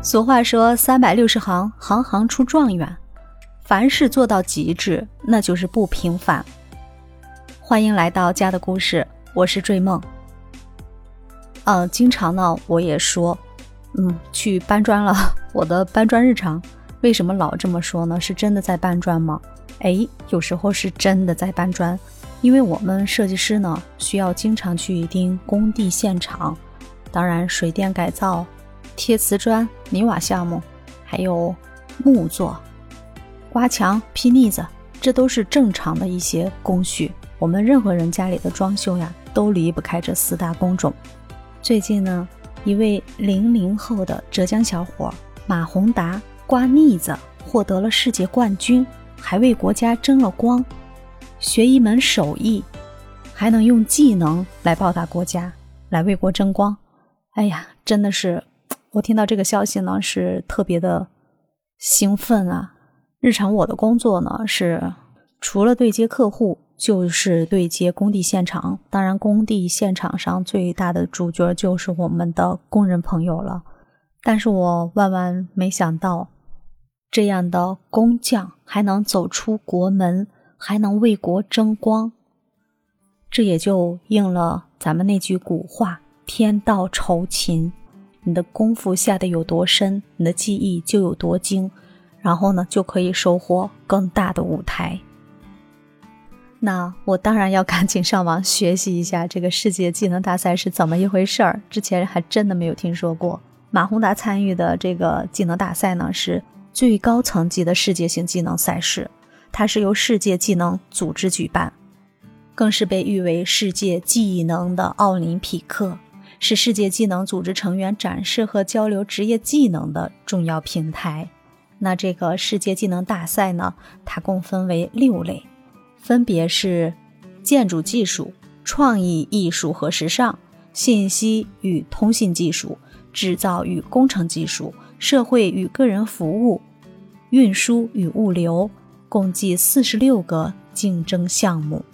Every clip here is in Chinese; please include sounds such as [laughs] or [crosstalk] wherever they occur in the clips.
俗话说：“三百六十行，行行出状元。”凡事做到极致，那就是不平凡。欢迎来到家的故事，我是坠梦。呃，经常呢，我也说，嗯，去搬砖了。[laughs] 我的搬砖日常，为什么老这么说呢？是真的在搬砖吗？哎，有时候是真的在搬砖，因为我们设计师呢，需要经常去盯工地现场，当然水电改造。贴瓷砖、泥瓦项目，还有木作、刮墙、劈腻子，这都是正常的一些工序。我们任何人家里的装修呀，都离不开这四大工种。最近呢，一位零零后的浙江小伙马宏达刮腻子获得了世界冠军，还为国家争了光。学一门手艺，还能用技能来报答国家，来为国争光。哎呀，真的是。我听到这个消息呢，是特别的兴奋啊！日常我的工作呢，是除了对接客户，就是对接工地现场。当然，工地现场上最大的主角就是我们的工人朋友了。但是我万万没想到，这样的工匠还能走出国门，还能为国争光。这也就应了咱们那句古话：“天道酬勤。”你的功夫下的有多深，你的技艺就有多精，然后呢，就可以收获更大的舞台。那我当然要赶紧上网学习一下这个世界技能大赛是怎么一回事儿，之前还真的没有听说过。马宏达参与的这个技能大赛呢，是最高层级的世界性技能赛事，它是由世界技能组织举办，更是被誉为世界技能的奥林匹克。是世界技能组织成员展示和交流职业技能的重要平台。那这个世界技能大赛呢，它共分为六类，分别是建筑技术、创意艺术和时尚、信息与通信技术、制造与工程技术、社会与个人服务、运输与物流，共计四十六个竞争项目。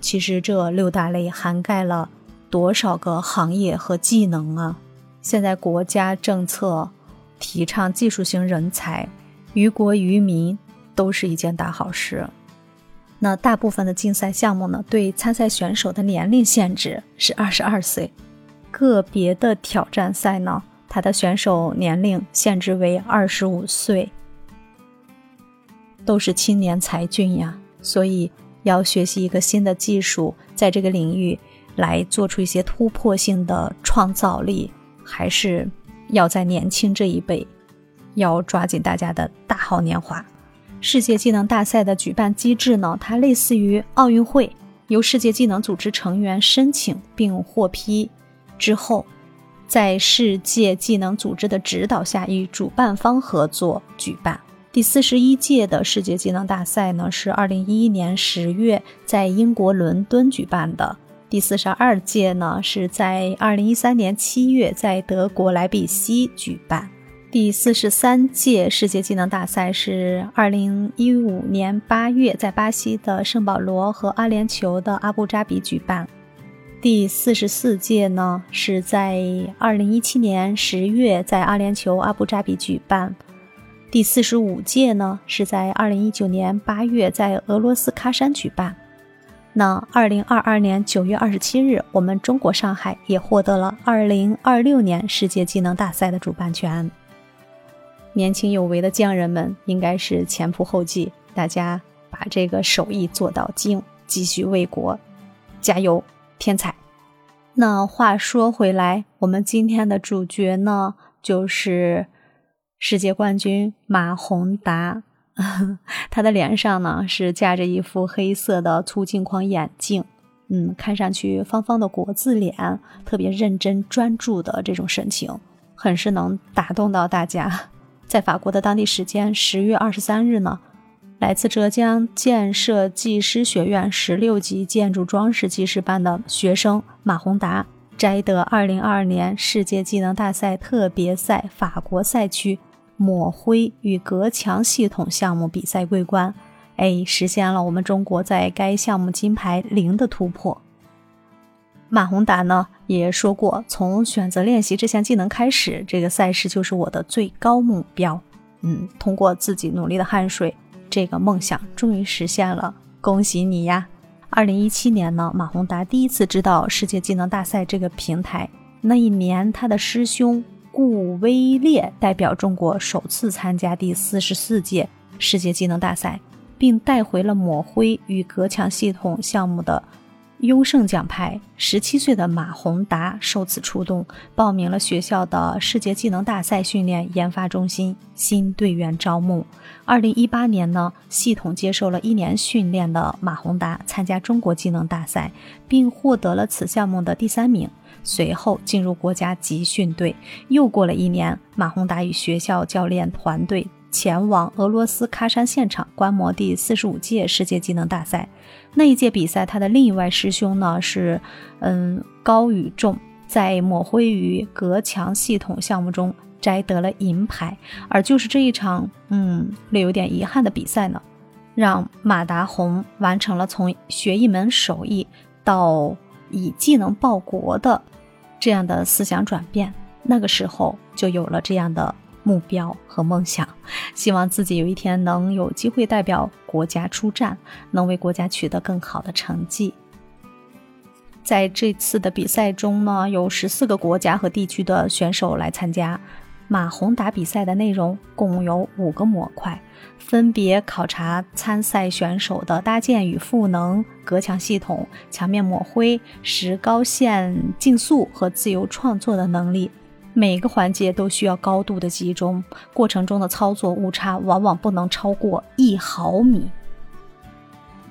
其实这六大类涵盖了。多少个行业和技能啊！现在国家政策提倡技术型人才，于国于民都是一件大好事。那大部分的竞赛项目呢，对参赛选手的年龄限制是二十二岁；个别的挑战赛呢，它的选手年龄限制为二十五岁，都是青年才俊呀。所以要学习一个新的技术，在这个领域。来做出一些突破性的创造力，还是要在年轻这一辈，要抓紧大家的大好年华。世界技能大赛的举办机制呢，它类似于奥运会，由世界技能组织成员申请并获批之后，在世界技能组织的指导下，与主办方合作举办。第四十一届的世界技能大赛呢，是二零一一年十月在英国伦敦举办的。第四十二届呢，是在二零一三年七月在德国莱比锡举办。第四十三届世界技能大赛是二零一五年八月在巴西的圣保罗和阿联酋的阿布扎比举办。第四十四届呢，是在二零一七年十月在阿联酋阿布扎比举办。第四十五届呢，是在二零一九年八月在俄罗斯喀山举办。那二零二二年九月二十七日，我们中国上海也获得了二零二六年世界技能大赛的主办权。年轻有为的匠人们应该是前仆后继，大家把这个手艺做到精，继续为国加油添彩。那话说回来，我们今天的主角呢，就是世界冠军马宏达。[laughs] 他的脸上呢是架着一副黑色的粗镜框眼镜，嗯，看上去方方的国字脸，特别认真专注的这种神情，很是能打动到大家。在法国的当地时间十月二十三日呢，来自浙江建设技师学院十六级建筑装饰技师班的学生马宏达摘得二零二二年世界技能大赛特别赛法国赛区。抹灰与隔墙系统项目比赛桂冠，哎，实现了我们中国在该项目金牌零的突破。马宏达呢也说过，从选择练习这项技能开始，这个赛事就是我的最高目标。嗯，通过自己努力的汗水，这个梦想终于实现了，恭喜你呀！二零一七年呢，马宏达第一次知道世界技能大赛这个平台。那一年，他的师兄顾威烈代表中国首次参加第四十四届世界技能大赛，并带回了抹灰与隔墙系统项目的。优胜奖牌。十七岁的马宏达受此触动，报名了学校的世界技能大赛训练研发中心新队员招募。二零一八年呢，系统接受了一年训练的马宏达参加中国技能大赛，并获得了此项目的第三名。随后进入国家集训队。又过了一年，马宏达与学校教练团队。前往俄罗斯喀山现场观摩第四十五届世界技能大赛。那一届比赛，他的另一位师兄呢是，嗯，高宇仲，在抹灰与隔墙系统项目中摘得了银牌。而就是这一场，嗯，略有点遗憾的比赛呢，让马达红完成了从学一门手艺到以技能报国的这样的思想转变。那个时候就有了这样的。目标和梦想，希望自己有一天能有机会代表国家出战，能为国家取得更好的成绩。在这次的比赛中呢，有十四个国家和地区的选手来参加。马宏达比赛的内容共有五个模块，分别考察参赛选手的搭建与赋能、隔墙系统、墙面抹灰、石膏线竞速和自由创作的能力。每个环节都需要高度的集中，过程中的操作误差往往不能超过一毫米。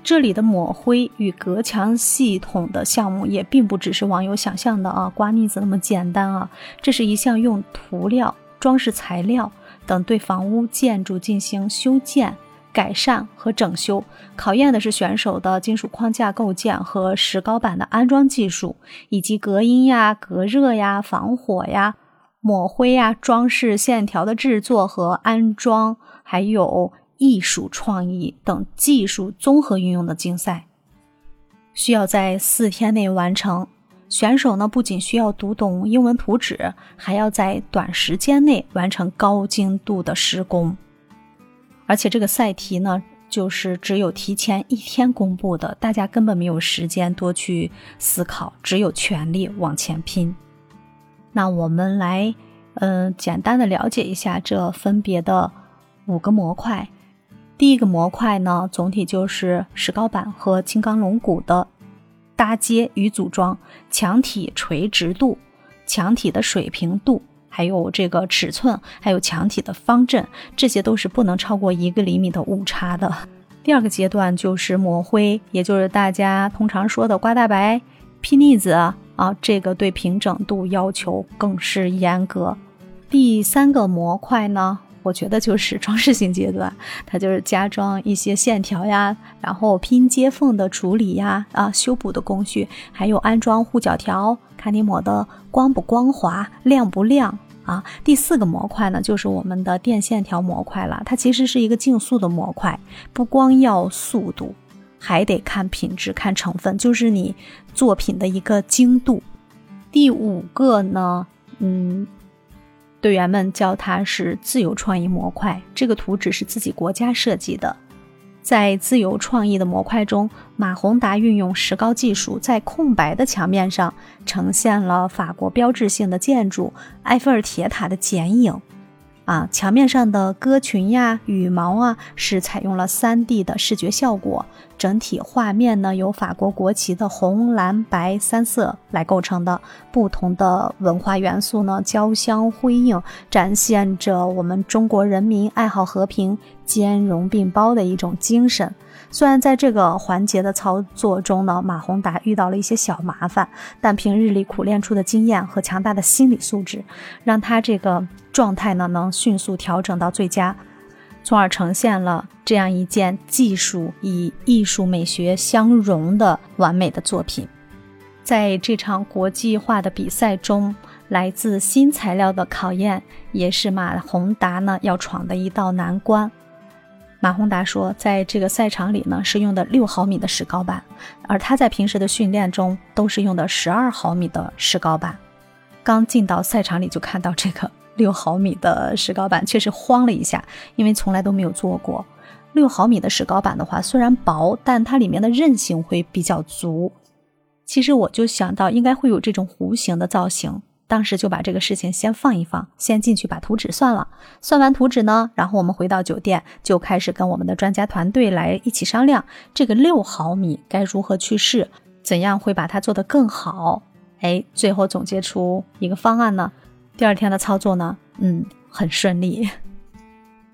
这里的抹灰与隔墙系统的项目也并不只是网友想象的啊，刮腻子那么简单啊。这是一项用涂料、装饰材料等对房屋建筑进行修建、改善和整修，考验的是选手的金属框架构建和石膏板的安装技术，以及隔音呀、隔热呀、防火呀。抹灰呀，装饰线条的制作和安装，还有艺术创意等技术综合运用的竞赛，需要在四天内完成。选手呢，不仅需要读懂英文图纸，还要在短时间内完成高精度的施工。而且这个赛题呢，就是只有提前一天公布的，大家根本没有时间多去思考，只有全力往前拼。那我们来，嗯，简单的了解一下这分别的五个模块。第一个模块呢，总体就是石膏板和金刚龙骨的搭接与组装，墙体垂直度、墙体的水平度，还有这个尺寸，还有墙体的方正，这些都是不能超过一个厘米的误差的。第二个阶段就是抹灰，也就是大家通常说的刮大白、批腻子。啊，这个对平整度要求更是严格。第三个模块呢，我觉得就是装饰性阶段，它就是加装一些线条呀，然后拼接缝的处理呀，啊，修补的工序，还有安装护脚条，看你抹的光不光滑，亮不亮啊。第四个模块呢，就是我们的电线条模块了，它其实是一个竞速的模块，不光要速度。还得看品质，看成分，就是你作品的一个精度。第五个呢，嗯，队员们叫它是自由创意模块，这个图纸是自己国家设计的。在自由创意的模块中，马宏达运用石膏技术，在空白的墙面上呈现了法国标志性的建筑埃菲尔铁塔的剪影。啊，墙面上的鸽群呀、羽毛啊，是采用了 3D 的视觉效果。整体画面呢，由法国国旗的红、蓝、白三色来构成的。不同的文化元素呢，交相辉映，展现着我们中国人民爱好和平、兼容并包的一种精神。虽然在这个环节的操作中呢，马宏达遇到了一些小麻烦，但平日里苦练出的经验和强大的心理素质，让他这个状态呢能迅速调整到最佳，从而呈现了这样一件技术与艺术美学相融的完美的作品。在这场国际化的比赛中，来自新材料的考验也是马宏达呢要闯的一道难关。马宏达说，在这个赛场里呢，是用的六毫米的石膏板，而他在平时的训练中都是用的十二毫米的石膏板。刚进到赛场里就看到这个 [laughs] 六毫米的石膏板，确实慌了一下，因为从来都没有做过。六毫米的石膏板的话，虽然薄，但它里面的韧性会比较足。其实我就想到应该会有这种弧形的造型。当时就把这个事情先放一放，先进去把图纸算了。算完图纸呢，然后我们回到酒店，就开始跟我们的专家团队来一起商量这个六毫米该如何去试，怎样会把它做得更好。哎，最后总结出一个方案呢。第二天的操作呢，嗯，很顺利。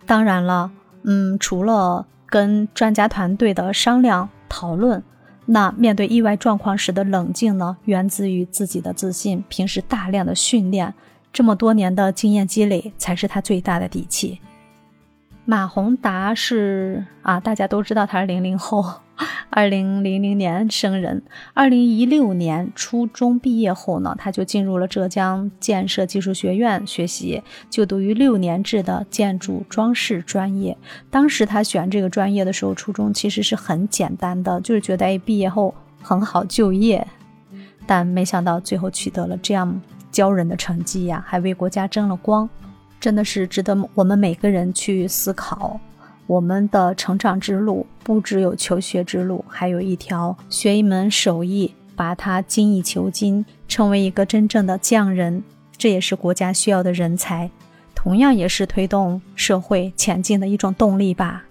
当然了，嗯，除了跟专家团队的商量讨论。那面对意外状况时的冷静呢，源自于自己的自信。平时大量的训练，这么多年的经验积累，才是他最大的底气。马宏达是啊，大家都知道他是零零后。二零零零年生人，二零一六年初中毕业后呢，他就进入了浙江建设技术学院学习，就读于六年制的建筑装饰专业。当时他选这个专业的时候，初衷其实是很简单的，就是觉得哎，毕业后很好就业。但没想到最后取得了这样骄人的成绩呀，还为国家争了光，真的是值得我们每个人去思考。我们的成长之路不只有求学之路，还有一条学一门手艺，把它精益求精，成为一个真正的匠人。这也是国家需要的人才，同样也是推动社会前进的一种动力吧。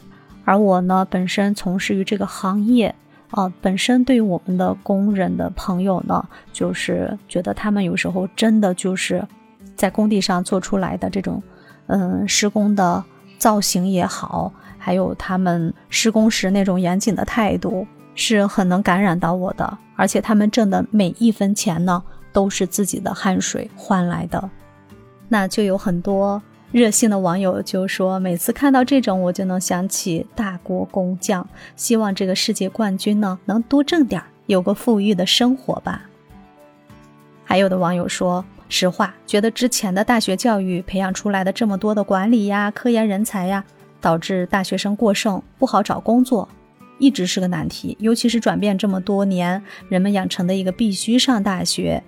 而我呢，本身从事于这个行业，啊，本身对我们的工人的朋友呢，就是觉得他们有时候真的就是在工地上做出来的这种，嗯，施工的造型也好。还有他们施工时那种严谨的态度，是很能感染到我的。而且他们挣的每一分钱呢，都是自己的汗水换来的。那就有很多热心的网友就说，每次看到这种，我就能想起大国工匠，希望这个世界冠军呢能多挣点，有个富裕的生活吧。还有的网友说，实话，觉得之前的大学教育培养出来的这么多的管理呀、科研人才呀。导致大学生过剩，不好找工作，一直是个难题。尤其是转变这么多年，人们养成的一个必须上大学，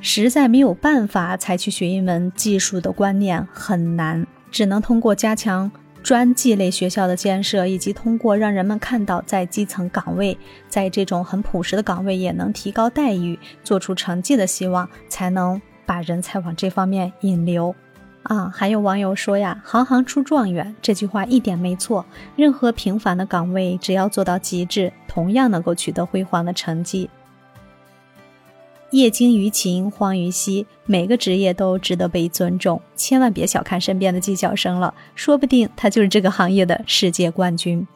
实在没有办法才去学一门技术的观念很难，只能通过加强专技类学校的建设，以及通过让人们看到在基层岗位，在这种很朴实的岗位也能提高待遇、做出成绩的希望，才能把人才往这方面引流。啊，还有网友说呀，“行行出状元”这句话一点没错。任何平凡的岗位，只要做到极致，同样能够取得辉煌的成绩。业精于勤，荒于嬉，每个职业都值得被尊重。千万别小看身边的技校生了，说不定他就是这个行业的世界冠军。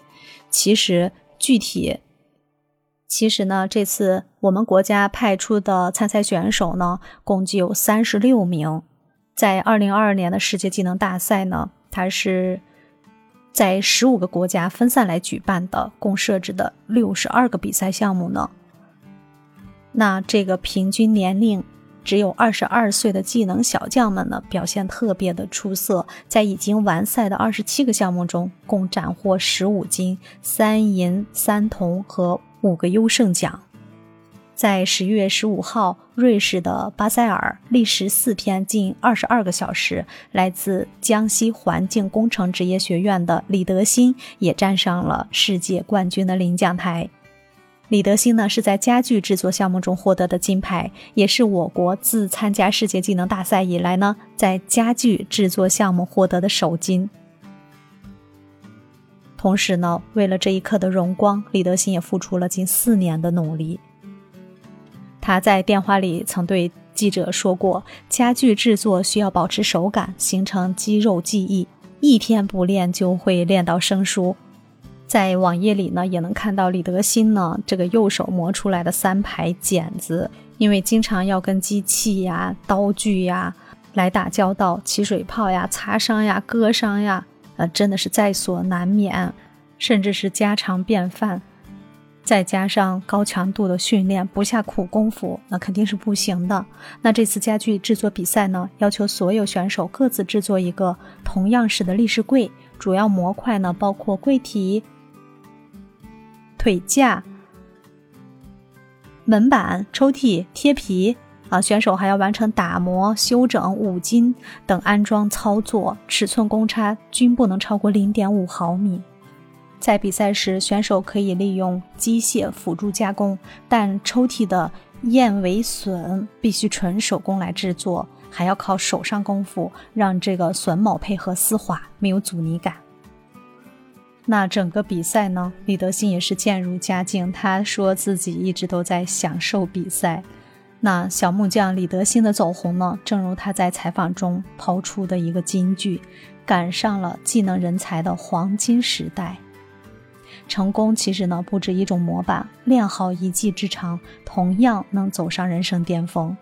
其实，具体，其实呢，这次我们国家派出的参赛选手呢，共计有三十六名。在二零二二年的世界技能大赛呢，它是在十五个国家分散来举办的，共设置的六十二个比赛项目呢。那这个平均年龄只有二十二岁的技能小将们呢，表现特别的出色，在已经完赛的二十七个项目中，共斩获十五金、三银、三铜和五个优胜奖。在十一月十五号，瑞士的巴塞尔历时四天近二十二个小时，来自江西环境工程职业学院的李德新也站上了世界冠军的领奖台。李德新呢是在家具制作项目中获得的金牌，也是我国自参加世界技能大赛以来呢在家具制作项目获得的首金。同时呢，为了这一刻的荣光，李德新也付出了近四年的努力。他在电话里曾对记者说过：“家具制作需要保持手感，形成肌肉记忆，一天不练就会练到生疏。”在网页里呢，也能看到李德新呢这个右手磨出来的三排剪子，因为经常要跟机器呀、刀具呀来打交道，起水泡呀、擦伤呀、割伤呀，呃，真的是在所难免，甚至是家常便饭。再加上高强度的训练，不下苦功夫，那肯定是不行的。那这次家具制作比赛呢，要求所有选手各自制作一个同样式的立式柜，主要模块呢包括柜体、腿架、门板、抽屉、贴皮。啊，选手还要完成打磨、修整、五金等安装操作，尺寸公差均不能超过零点五毫米。在比赛时，选手可以利用机械辅助加工，但抽屉的燕尾榫必须纯手工来制作，还要靠手上功夫让这个榫卯配合丝滑，没有阻尼感。那整个比赛呢，李德兴也是渐入佳境，他说自己一直都在享受比赛。那小木匠李德兴的走红呢，正如他在采访中抛出的一个金句：“赶上了技能人才的黄金时代。”成功其实呢不止一种模板，练好一技之长，同样能走上人生巅峰。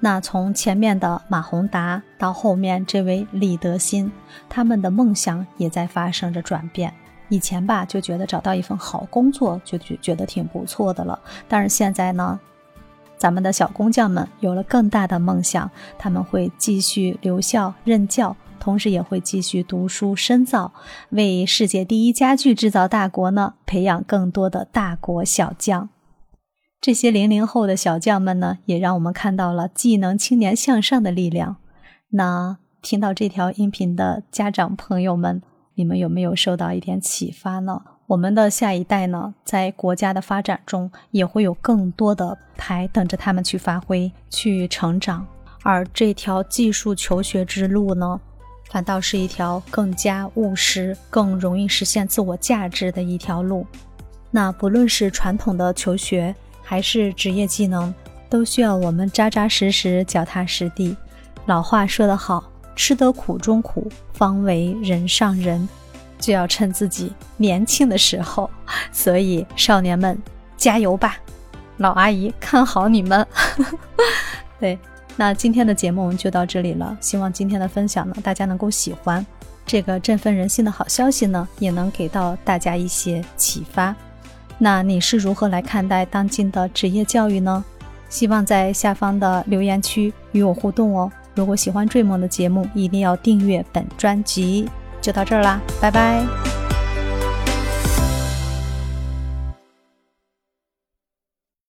那从前面的马宏达到后面这位李德新，他们的梦想也在发生着转变。以前吧就觉得找到一份好工作就觉觉得挺不错的了，但是现在呢？咱们的小工匠们有了更大的梦想，他们会继续留校任教，同时也会继续读书深造，为世界第一家具制造大国呢培养更多的大国小将。这些零零后的小将们呢，也让我们看到了技能青年向上的力量。那听到这条音频的家长朋友们，你们有没有受到一点启发呢？我们的下一代呢，在国家的发展中也会有更多的牌等着他们去发挥、去成长，而这条技术求学之路呢，反倒是一条更加务实、更容易实现自我价值的一条路。那不论是传统的求学，还是职业技能，都需要我们扎扎实实、脚踏实地。老话说得好，吃得苦中苦，方为人上人。就要趁自己年轻的时候，所以少年们加油吧！老阿姨看好你们。[laughs] 对，那今天的节目就到这里了。希望今天的分享呢，大家能够喜欢。这个振奋人心的好消息呢，也能给到大家一些启发。那你是如何来看待当今的职业教育呢？希望在下方的留言区与我互动哦。如果喜欢追梦的节目，一定要订阅本专辑。就到这儿啦，拜拜。